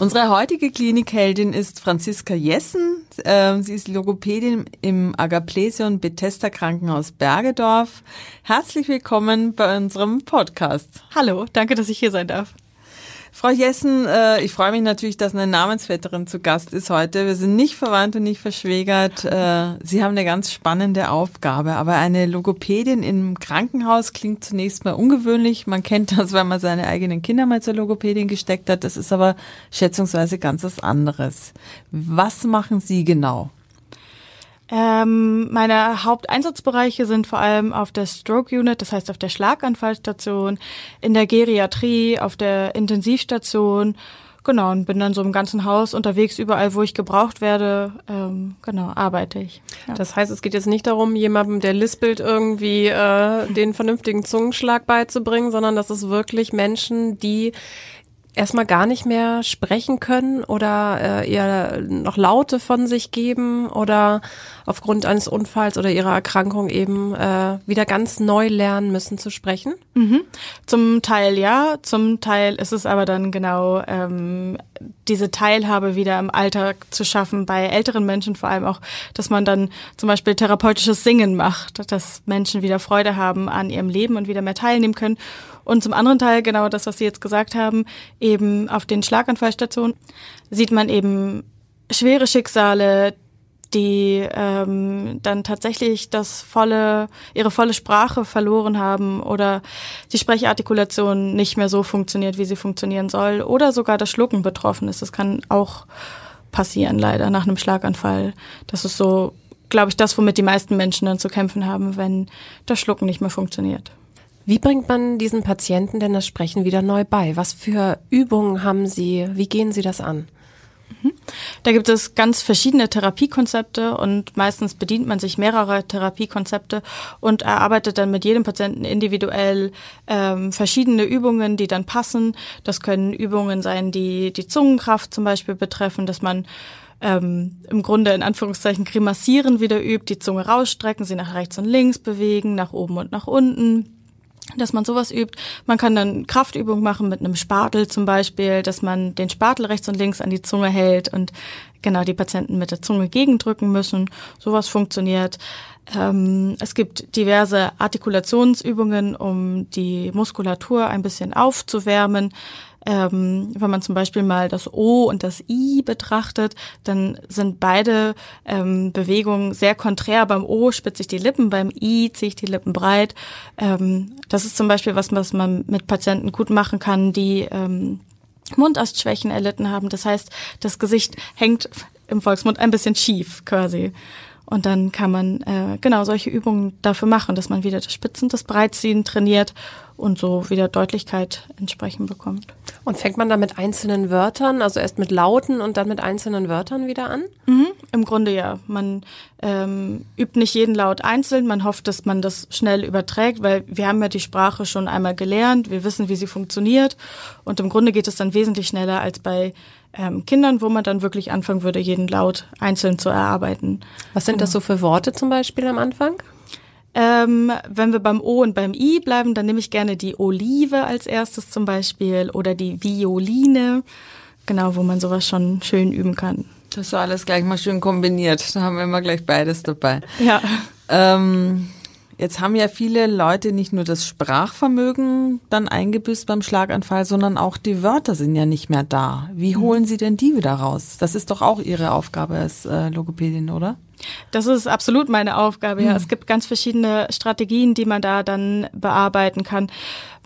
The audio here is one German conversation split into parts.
Unsere heutige Klinikheldin ist Franziska Jessen. Ähm, sie ist Logopädin im Agaplesion Bethesda Krankenhaus Bergedorf. Herzlich willkommen bei unserem Podcast. Hallo, danke, dass ich hier sein darf. Frau Jessen, äh, ich freue mich natürlich, dass eine Namensvetterin zu Gast ist heute. Wir sind nicht verwandt und nicht verschwägert. Äh, Sie haben eine ganz spannende Aufgabe, aber eine Logopädin im Krankenhaus klingt zunächst mal ungewöhnlich. Man kennt das, wenn man seine eigenen Kinder mal zur Logopädin gesteckt hat. Das ist aber schätzungsweise ganz was anderes. Was machen Sie genau? Ähm, meine Haupteinsatzbereiche sind vor allem auf der Stroke Unit, das heißt auf der Schlaganfallstation, in der Geriatrie, auf der Intensivstation. Genau, und bin dann so im ganzen Haus unterwegs, überall, wo ich gebraucht werde, ähm, genau, arbeite ich. Ja. Das heißt, es geht jetzt nicht darum, jemandem, der lispelt, irgendwie äh, den vernünftigen Zungenschlag beizubringen, sondern das ist wirklich Menschen, die erstmal gar nicht mehr sprechen können oder äh, eher noch Laute von sich geben oder aufgrund eines Unfalls oder ihrer Erkrankung eben äh, wieder ganz neu lernen müssen zu sprechen? Mhm. Zum Teil ja, zum Teil ist es aber dann genau ähm, diese Teilhabe wieder im Alltag zu schaffen, bei älteren Menschen vor allem auch, dass man dann zum Beispiel therapeutisches Singen macht, dass Menschen wieder Freude haben an ihrem Leben und wieder mehr teilnehmen können. Und zum anderen Teil, genau das, was Sie jetzt gesagt haben, eben auf den Schlaganfallstationen sieht man eben schwere Schicksale, die ähm, dann tatsächlich das volle, ihre volle Sprache verloren haben oder die Sprechartikulation nicht mehr so funktioniert, wie sie funktionieren soll, oder sogar das Schlucken betroffen ist. Das kann auch passieren, leider, nach einem Schlaganfall. Das ist so, glaube ich, das, womit die meisten Menschen dann zu kämpfen haben, wenn das Schlucken nicht mehr funktioniert. Wie bringt man diesen Patienten denn das Sprechen wieder neu bei? Was für Übungen haben Sie? Wie gehen Sie das an? Mhm. Da gibt es ganz verschiedene Therapiekonzepte und meistens bedient man sich mehrerer Therapiekonzepte und erarbeitet dann mit jedem Patienten individuell ähm, verschiedene Übungen, die dann passen. Das können Übungen sein, die die Zungenkraft zum Beispiel betreffen, dass man ähm, im Grunde in Anführungszeichen grimassieren wieder übt, die Zunge rausstrecken, sie nach rechts und links bewegen, nach oben und nach unten dass man sowas übt. Man kann dann Kraftübungen machen mit einem Spatel zum Beispiel, dass man den Spatel rechts und links an die Zunge hält und genau die Patienten mit der Zunge gegendrücken müssen. Sowas funktioniert. Ähm, es gibt diverse Artikulationsübungen, um die Muskulatur ein bisschen aufzuwärmen. Ähm, wenn man zum Beispiel mal das O und das I betrachtet, dann sind beide ähm, Bewegungen sehr konträr. Beim O spitze ich die Lippen, beim I ziehe ich die Lippen breit. Ähm, das ist zum Beispiel was, was man mit Patienten gut machen kann, die ähm, Mundastschwächen erlitten haben. Das heißt, das Gesicht hängt im Volksmund ein bisschen schief quasi. Und dann kann man äh, genau solche Übungen dafür machen, dass man wieder das Spitzen, das Breitziehen trainiert und so wieder Deutlichkeit entsprechend bekommt. Und fängt man da mit einzelnen Wörtern, also erst mit Lauten und dann mit einzelnen Wörtern wieder an? Mhm, Im Grunde ja. Man ähm, übt nicht jeden Laut einzeln. Man hofft, dass man das schnell überträgt, weil wir haben ja die Sprache schon einmal gelernt. Wir wissen, wie sie funktioniert. Und im Grunde geht es dann wesentlich schneller als bei ähm, Kindern, wo man dann wirklich anfangen würde, jeden Laut einzeln zu erarbeiten. Was sind genau. das so für Worte zum Beispiel am Anfang? Ähm, wenn wir beim O und beim I bleiben, dann nehme ich gerne die Olive als erstes zum Beispiel oder die Violine, genau, wo man sowas schon schön üben kann. Das ist alles gleich mal schön kombiniert. Da haben wir immer gleich beides dabei. Ja. Ähm, Jetzt haben ja viele Leute nicht nur das Sprachvermögen dann eingebüßt beim Schlaganfall, sondern auch die Wörter sind ja nicht mehr da. Wie mhm. holen Sie denn die wieder raus? Das ist doch auch Ihre Aufgabe als äh, Logopädin, oder? Das ist absolut meine Aufgabe, ja. Mhm. Es gibt ganz verschiedene Strategien, die man da dann bearbeiten kann.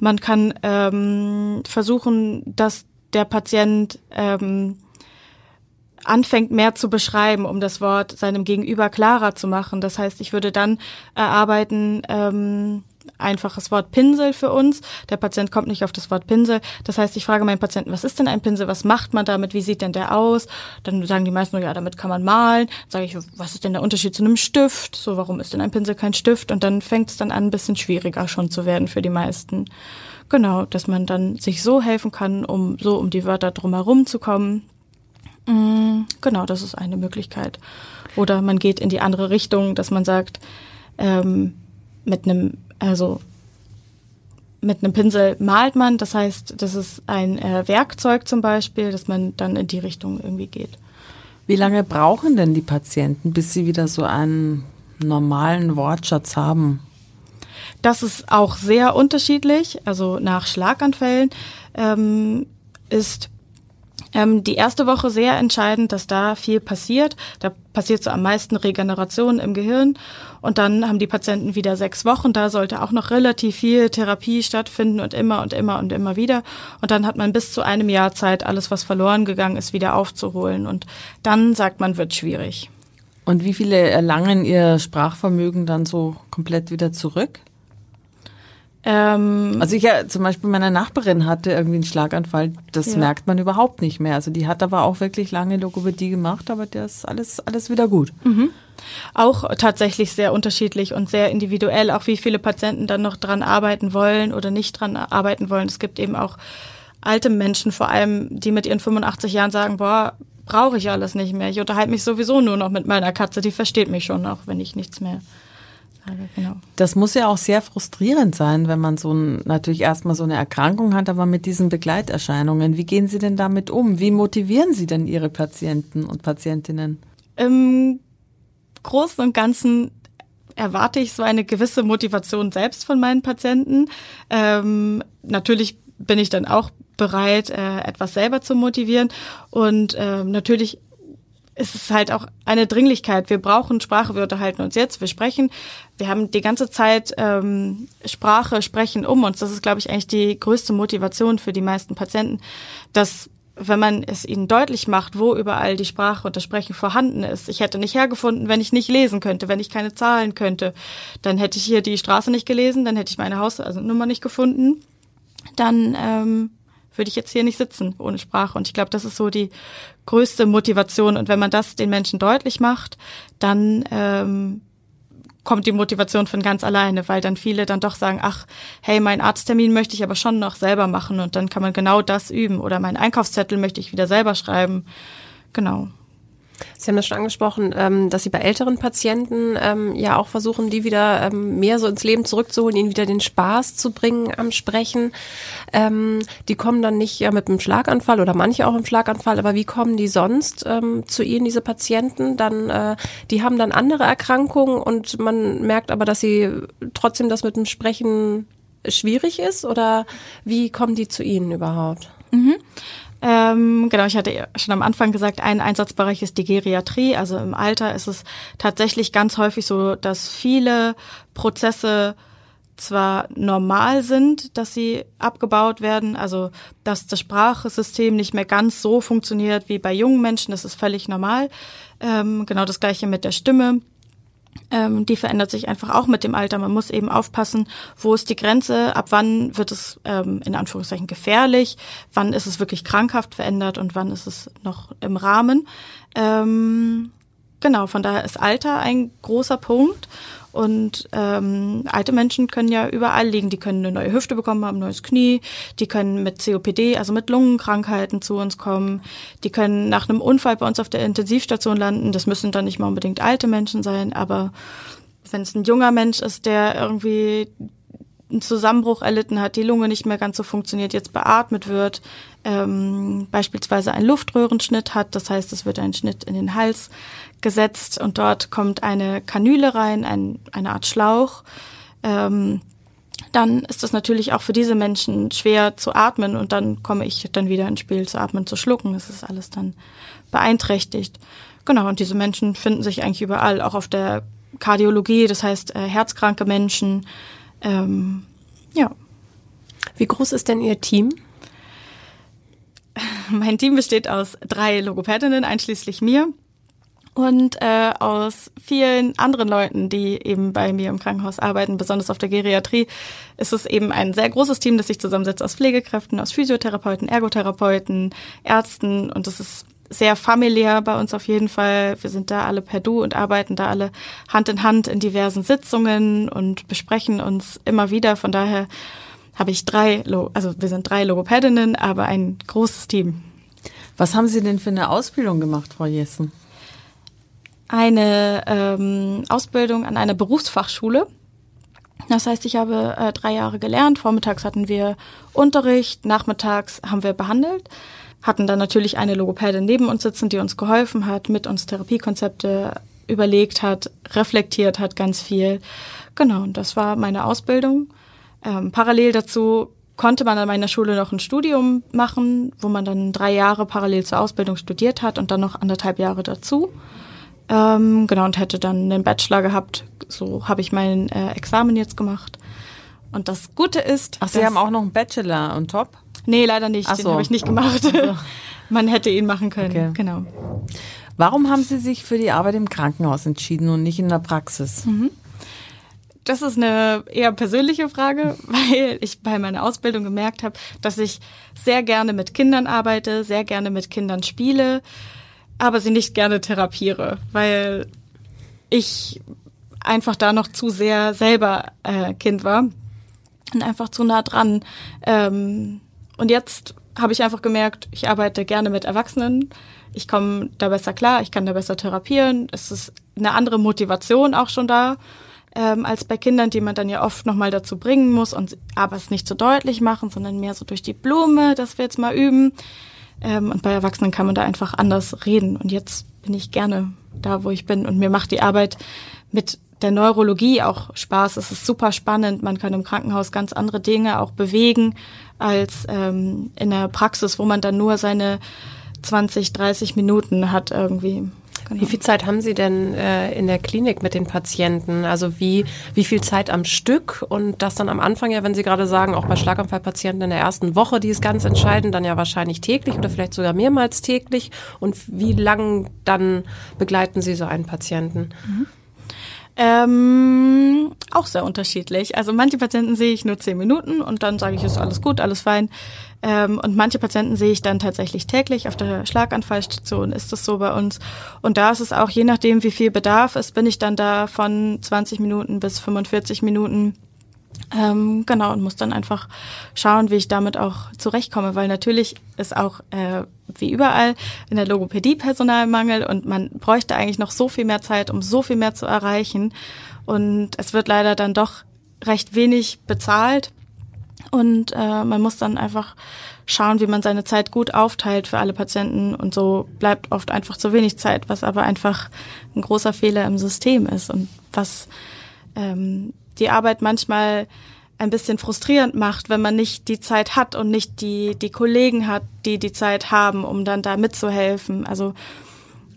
Man kann ähm, versuchen, dass der Patient ähm, anfängt mehr zu beschreiben, um das Wort seinem Gegenüber klarer zu machen. Das heißt, ich würde dann erarbeiten, ähm, einfaches Wort Pinsel für uns. Der Patient kommt nicht auf das Wort Pinsel. Das heißt, ich frage meinen Patienten, was ist denn ein Pinsel? Was macht man damit? Wie sieht denn der aus? Dann sagen die meisten nur, ja, damit kann man malen. Dann sage ich, was ist denn der Unterschied zu einem Stift? So, warum ist denn ein Pinsel kein Stift? Und dann fängt es dann an, ein bisschen schwieriger schon zu werden für die meisten. Genau, dass man dann sich so helfen kann, um so um die Wörter drumherum zu kommen. Mm, genau, das ist eine Möglichkeit. Oder man geht in die andere Richtung, dass man sagt, ähm, mit einem also mit einem Pinsel malt man, das heißt, das ist ein äh, Werkzeug zum Beispiel, dass man dann in die Richtung irgendwie geht. Wie lange brauchen denn die Patienten, bis sie wieder so einen normalen Wortschatz haben? Das ist auch sehr unterschiedlich. Also nach Schlaganfällen ähm, ist ähm, die erste Woche sehr entscheidend, dass da viel passiert. Da passiert so am meisten Regeneration im Gehirn. Und dann haben die Patienten wieder sechs Wochen. Da sollte auch noch relativ viel Therapie stattfinden und immer und immer und immer wieder. Und dann hat man bis zu einem Jahr Zeit, alles, was verloren gegangen ist, wieder aufzuholen. Und dann sagt man, wird schwierig. Und wie viele erlangen ihr Sprachvermögen dann so komplett wieder zurück? Ähm, also ich ja zum Beispiel meine Nachbarin hatte irgendwie einen Schlaganfall, das ja. merkt man überhaupt nicht mehr. Also die hat aber auch wirklich lange Logopädie gemacht, aber der ist alles, alles wieder gut. Mhm. Auch tatsächlich sehr unterschiedlich und sehr individuell, auch wie viele Patienten dann noch dran arbeiten wollen oder nicht dran arbeiten wollen. Es gibt eben auch alte Menschen vor allem, die mit ihren 85 Jahren sagen, boah, brauche ich alles nicht mehr. Ich unterhalte mich sowieso nur noch mit meiner Katze, die versteht mich schon noch, wenn ich nichts mehr Genau. Das muss ja auch sehr frustrierend sein, wenn man so ein, natürlich erstmal so eine Erkrankung hat, aber mit diesen Begleiterscheinungen. Wie gehen Sie denn damit um? Wie motivieren Sie denn Ihre Patienten und Patientinnen? Im Großen und Ganzen erwarte ich so eine gewisse Motivation selbst von meinen Patienten. Ähm, natürlich bin ich dann auch bereit, äh, etwas selber zu motivieren und äh, natürlich es ist halt auch eine Dringlichkeit. Wir brauchen Sprache, wir unterhalten uns jetzt, wir sprechen. Wir haben die ganze Zeit ähm, Sprache, Sprechen um uns. Das ist, glaube ich, eigentlich die größte Motivation für die meisten Patienten, dass wenn man es ihnen deutlich macht, wo überall die Sprache und das Sprechen vorhanden ist. Ich hätte nicht hergefunden, wenn ich nicht lesen könnte, wenn ich keine Zahlen könnte. Dann hätte ich hier die Straße nicht gelesen, dann hätte ich meine Haus, also nicht gefunden. Dann ähm, würde ich jetzt hier nicht sitzen ohne Sprache. Und ich glaube, das ist so die größte Motivation. Und wenn man das den Menschen deutlich macht, dann ähm, kommt die Motivation von ganz alleine, weil dann viele dann doch sagen, ach, hey, mein Arzttermin möchte ich aber schon noch selber machen und dann kann man genau das üben. Oder mein Einkaufszettel möchte ich wieder selber schreiben. Genau. Sie haben das schon angesprochen, ähm, dass Sie bei älteren Patienten ähm, ja auch versuchen, die wieder ähm, mehr so ins Leben zurückzuholen, ihnen wieder den Spaß zu bringen am Sprechen. die kommen dann nicht ja mit einem Schlaganfall oder manche auch im Schlaganfall, aber wie kommen die sonst zu Ihnen, diese Patienten? Dann, äh, die haben dann andere Erkrankungen und man merkt aber, dass sie trotzdem das mit dem Sprechen schwierig ist oder wie kommen die zu Ihnen überhaupt? Mhm. Ähm, genau, ich hatte schon am Anfang gesagt, ein Einsatzbereich ist die Geriatrie. Also im Alter ist es tatsächlich ganz häufig so, dass viele Prozesse zwar normal sind, dass sie abgebaut werden, also dass das Sprachsystem nicht mehr ganz so funktioniert wie bei jungen Menschen, das ist völlig normal. Ähm, genau das gleiche mit der Stimme ähm, die verändert sich einfach auch mit dem Alter. Man muss eben aufpassen, wo ist die Grenze, ab wann wird es ähm, in Anführungszeichen gefährlich, wann ist es wirklich krankhaft verändert und wann ist es noch im Rahmen. Ähm, genau, von daher ist Alter ein großer Punkt. Und ähm, alte Menschen können ja überall liegen. Die können eine neue Hüfte bekommen haben, neues Knie. Die können mit COPD, also mit Lungenkrankheiten zu uns kommen. Die können nach einem Unfall bei uns auf der Intensivstation landen. Das müssen dann nicht mal unbedingt alte Menschen sein, aber wenn es ein junger Mensch ist, der irgendwie einen Zusammenbruch erlitten hat, die Lunge nicht mehr ganz so funktioniert, jetzt beatmet wird, ähm, beispielsweise einen Luftröhrenschnitt hat, das heißt, es wird ein Schnitt in den Hals gesetzt und dort kommt eine Kanüle rein, ein, eine Art Schlauch. Ähm, dann ist es natürlich auch für diese Menschen schwer zu atmen und dann komme ich dann wieder ins Spiel zu atmen, zu schlucken. Das ist alles dann beeinträchtigt. Genau, und diese Menschen finden sich eigentlich überall, auch auf der Kardiologie, das heißt äh, herzkranke Menschen. Ähm, ja. Wie groß ist denn Ihr Team? Mein Team besteht aus drei Logopädinnen, einschließlich mir. und äh, aus vielen anderen Leuten, die eben bei mir im Krankenhaus arbeiten, besonders auf der Geriatrie, ist es eben ein sehr großes Team, das sich zusammensetzt aus Pflegekräften, aus Physiotherapeuten, Ergotherapeuten, Ärzten und es ist sehr familiär bei uns auf jeden Fall. Wir sind da alle per Du und arbeiten da alle Hand in Hand in diversen Sitzungen und besprechen uns immer wieder. Von daher habe ich drei, also wir sind drei Logopädinnen, aber ein großes Team. Was haben Sie denn für eine Ausbildung gemacht, Frau Jessen? Eine ähm, Ausbildung an einer Berufsfachschule. Das heißt, ich habe äh, drei Jahre gelernt. Vormittags hatten wir Unterricht, nachmittags haben wir behandelt, hatten dann natürlich eine Logopädin neben uns sitzen, die uns geholfen hat, mit uns Therapiekonzepte überlegt hat, reflektiert hat ganz viel. Genau, und das war meine Ausbildung. Ähm, parallel dazu konnte man an meiner Schule noch ein Studium machen, wo man dann drei Jahre parallel zur Ausbildung studiert hat und dann noch anderthalb Jahre dazu. Ähm, genau, und hätte dann einen Bachelor gehabt. So habe ich mein äh, Examen jetzt gemacht. Und das Gute ist. Ach, Sie haben auch noch einen Bachelor und top? Nee, leider nicht. Ach Den so. habe ich nicht gemacht. man hätte ihn machen können. Okay. Genau. Warum haben Sie sich für die Arbeit im Krankenhaus entschieden und nicht in der Praxis? Mhm das ist eine eher persönliche Frage, weil ich bei meiner Ausbildung gemerkt habe, dass ich sehr gerne mit Kindern arbeite, sehr gerne mit Kindern spiele, aber sie nicht gerne therapiere, weil ich einfach da noch zu sehr selber äh, Kind war und einfach zu nah dran. Ähm, und jetzt habe ich einfach gemerkt, ich arbeite gerne mit Erwachsenen. Ich komme da besser klar, ich kann da besser therapieren. Es ist eine andere Motivation auch schon da ähm, als bei Kindern, die man dann ja oft nochmal dazu bringen muss und aber es nicht so deutlich machen, sondern mehr so durch die Blume, dass wir jetzt mal üben. Ähm, und bei Erwachsenen kann man da einfach anders reden. Und jetzt bin ich gerne da, wo ich bin. Und mir macht die Arbeit mit der Neurologie auch Spaß. Es ist super spannend. Man kann im Krankenhaus ganz andere Dinge auch bewegen als ähm, in der Praxis, wo man dann nur seine 20, 30 Minuten hat irgendwie. Genau. Wie viel Zeit haben Sie denn äh, in der Klinik mit den Patienten? Also wie, wie viel Zeit am Stück? Und das dann am Anfang ja, wenn Sie gerade sagen, auch bei Schlaganfallpatienten in der ersten Woche, die ist ganz entscheidend, dann ja wahrscheinlich täglich oder vielleicht sogar mehrmals täglich. Und wie lang dann begleiten Sie so einen Patienten? Mhm. Ähm, auch sehr unterschiedlich. Also manche Patienten sehe ich nur zehn Minuten und dann sage ich, ist alles gut, alles fein. Ähm, und manche Patienten sehe ich dann tatsächlich täglich. Auf der Schlaganfallstation ist das so bei uns. Und da ist es auch, je nachdem, wie viel Bedarf ist, bin ich dann da von 20 Minuten bis 45 Minuten ähm, genau, und muss dann einfach schauen, wie ich damit auch zurechtkomme, weil natürlich ist auch äh, wie überall in der Logopädie Personalmangel und man bräuchte eigentlich noch so viel mehr Zeit, um so viel mehr zu erreichen. Und es wird leider dann doch recht wenig bezahlt. Und äh, man muss dann einfach schauen, wie man seine Zeit gut aufteilt für alle Patienten. Und so bleibt oft einfach zu wenig Zeit, was aber einfach ein großer Fehler im System ist und was ähm, die Arbeit manchmal ein bisschen frustrierend macht, wenn man nicht die Zeit hat und nicht die, die Kollegen hat, die die Zeit haben, um dann da mitzuhelfen. Also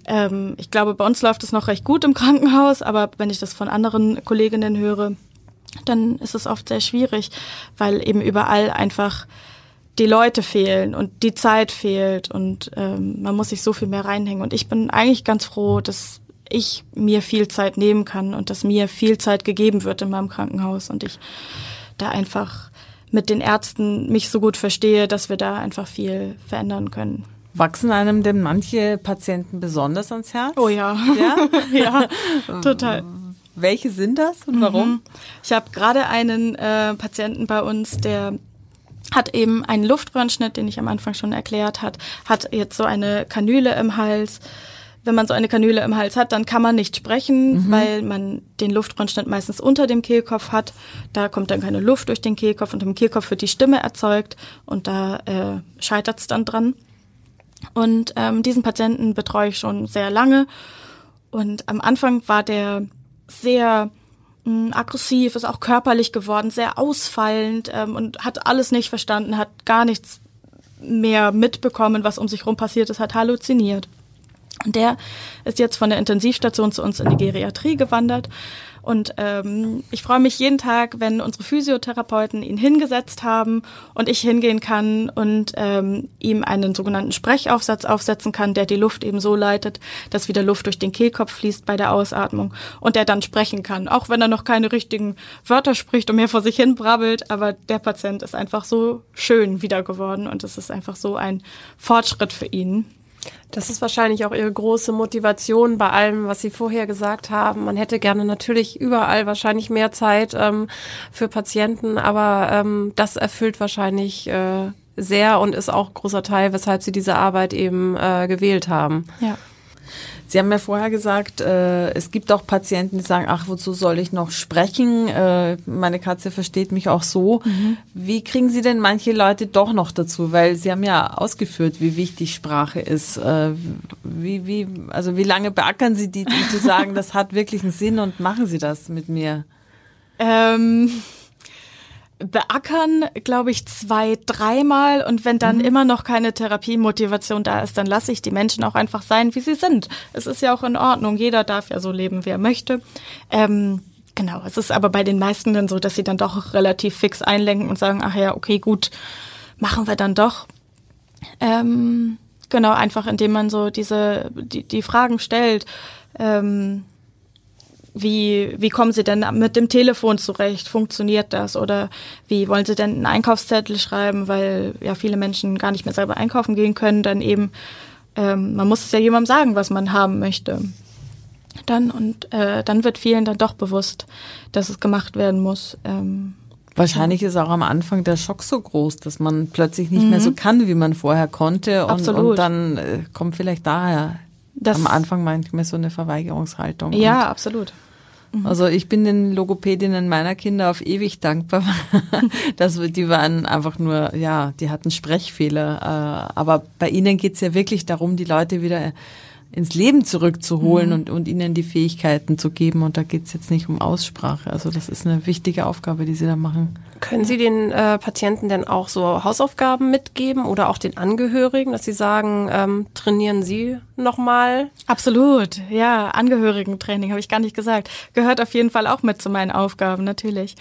ähm, ich glaube, bei uns läuft es noch recht gut im Krankenhaus, aber wenn ich das von anderen Kolleginnen höre, dann ist es oft sehr schwierig, weil eben überall einfach die Leute fehlen und die Zeit fehlt und ähm, man muss sich so viel mehr reinhängen. Und ich bin eigentlich ganz froh, dass ich mir viel Zeit nehmen kann und dass mir viel Zeit gegeben wird in meinem Krankenhaus und ich da einfach mit den Ärzten mich so gut verstehe, dass wir da einfach viel verändern können. Wachsen einem denn manche Patienten besonders ans Herz? Oh ja. Ja, ja total. Welche sind das und warum? Mhm. Ich habe gerade einen äh, Patienten bei uns, der hat eben einen Luftröhrenschnitt, den ich am Anfang schon erklärt hat, hat jetzt so eine Kanüle im Hals, wenn man so eine Kanüle im Hals hat, dann kann man nicht sprechen, mhm. weil man den Luftröhrenschnitt meistens unter dem Kehlkopf hat. Da kommt dann keine Luft durch den Kehlkopf und im Kehlkopf wird die Stimme erzeugt und da äh, scheitert es dann dran. Und ähm, diesen Patienten betreue ich schon sehr lange. Und am Anfang war der sehr mh, hm, aggressiv, ist auch körperlich geworden, sehr ausfallend ähm, und hat alles nicht verstanden, hat gar nichts mehr mitbekommen, was um sich rum passiert ist, hat halluziniert. Und der ist jetzt von der Intensivstation zu uns in die Geriatrie gewandert. Und ähm, ich freue mich jeden Tag, wenn unsere Physiotherapeuten ihn hingesetzt haben und ich hingehen kann und ähm, ihm einen sogenannten Sprechaufsatz aufsetzen kann, der die Luft eben so leitet, dass wieder Luft durch den Kehlkopf fließt bei der Ausatmung und der dann sprechen kann, auch wenn er noch keine richtigen Wörter spricht und mehr vor sich hin brabbelt, aber der Patient ist einfach so schön wieder geworden und es ist einfach so ein Fortschritt für ihn. Das ist wahrscheinlich auch Ihre große Motivation bei allem, was Sie vorher gesagt haben. Man hätte gerne natürlich überall wahrscheinlich mehr Zeit ähm, für Patienten, aber ähm, das erfüllt wahrscheinlich äh, sehr und ist auch großer Teil, weshalb Sie diese Arbeit eben äh, gewählt haben. Ja. Sie haben ja vorher gesagt, äh, es gibt auch Patienten, die sagen, ach, wozu soll ich noch sprechen? Äh, meine Katze versteht mich auch so. Mhm. Wie kriegen Sie denn manche Leute doch noch dazu? Weil Sie haben ja ausgeführt, wie wichtig Sprache ist. Äh, wie, wie, also wie lange beackern Sie die, um zu sagen, das hat wirklich einen Sinn und machen Sie das mit mir? Ähm beackern, glaube ich, zwei, dreimal und wenn dann mhm. immer noch keine Therapiemotivation da ist, dann lasse ich die Menschen auch einfach sein, wie sie sind. Es ist ja auch in Ordnung. Jeder darf ja so leben, wie er möchte. Ähm, genau. Es ist aber bei den meisten dann so, dass sie dann doch relativ fix einlenken und sagen, ach ja, okay, gut, machen wir dann doch. Ähm, genau, einfach indem man so diese, die, die Fragen stellt. Ähm, wie, wie kommen Sie denn mit dem Telefon zurecht? Funktioniert das? Oder wie wollen Sie denn einen Einkaufszettel schreiben, weil ja viele Menschen gar nicht mehr selber einkaufen gehen können? Dann eben, ähm, man muss es ja jemandem sagen, was man haben möchte. Dann und äh, dann wird vielen dann doch bewusst, dass es gemacht werden muss. Ähm, Wahrscheinlich ist auch am Anfang der Schock so groß, dass man plötzlich nicht mhm. mehr so mhm. kann, wie man vorher konnte. Und, Absolut. und dann äh, kommt vielleicht daher das am Anfang manchmal so eine Verweigerungshaltung. Ja, und absolut. Mhm. Also ich bin den Logopädinnen meiner Kinder auf ewig dankbar. dass die waren einfach nur, ja, die hatten Sprechfehler. Äh, aber bei ihnen geht's ja wirklich darum, die Leute wieder ins Leben zurückzuholen mhm. und, und ihnen die Fähigkeiten zu geben. Und da geht's jetzt nicht um Aussprache. Also das ist eine wichtige Aufgabe, die sie da machen. Können Sie den äh, Patienten denn auch so Hausaufgaben mitgeben oder auch den Angehörigen, dass Sie sagen, ähm, trainieren Sie nochmal? Absolut, ja, Angehörigentraining habe ich gar nicht gesagt. Gehört auf jeden Fall auch mit zu meinen Aufgaben, natürlich.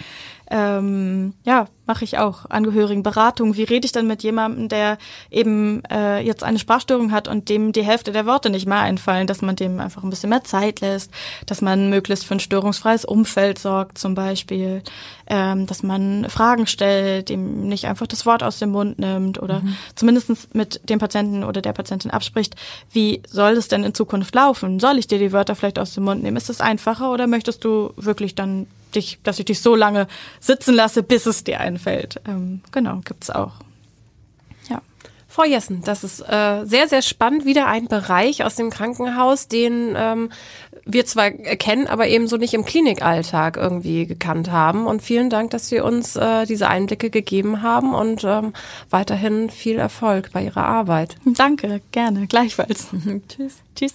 Ähm, ja, mache ich auch Angehörigenberatung. Wie rede ich dann mit jemandem, der eben äh, jetzt eine Sprachstörung hat und dem die Hälfte der Worte nicht mehr einfallen, dass man dem einfach ein bisschen mehr Zeit lässt, dass man möglichst für ein störungsfreies Umfeld sorgt zum Beispiel, ähm, dass man Fragen stellt, ihm nicht einfach das Wort aus dem Mund nimmt oder mhm. zumindest mit dem Patienten oder der Patientin abspricht, wie soll es denn in Zukunft laufen? Soll ich dir die Wörter vielleicht aus dem Mund nehmen? Ist es einfacher oder möchtest du wirklich dann dich, dass ich dich so lange sitzen lasse, bis es dir einfällt? Ähm, genau, gibt's auch. Frau Jessen, das ist äh, sehr, sehr spannend. Wieder ein Bereich aus dem Krankenhaus, den ähm, wir zwar kennen, aber eben so nicht im Klinikalltag irgendwie gekannt haben. Und vielen Dank, dass Sie uns äh, diese Einblicke gegeben haben und ähm, weiterhin viel Erfolg bei Ihrer Arbeit. Danke, gerne, gleichfalls. Tschüss. Tschüss.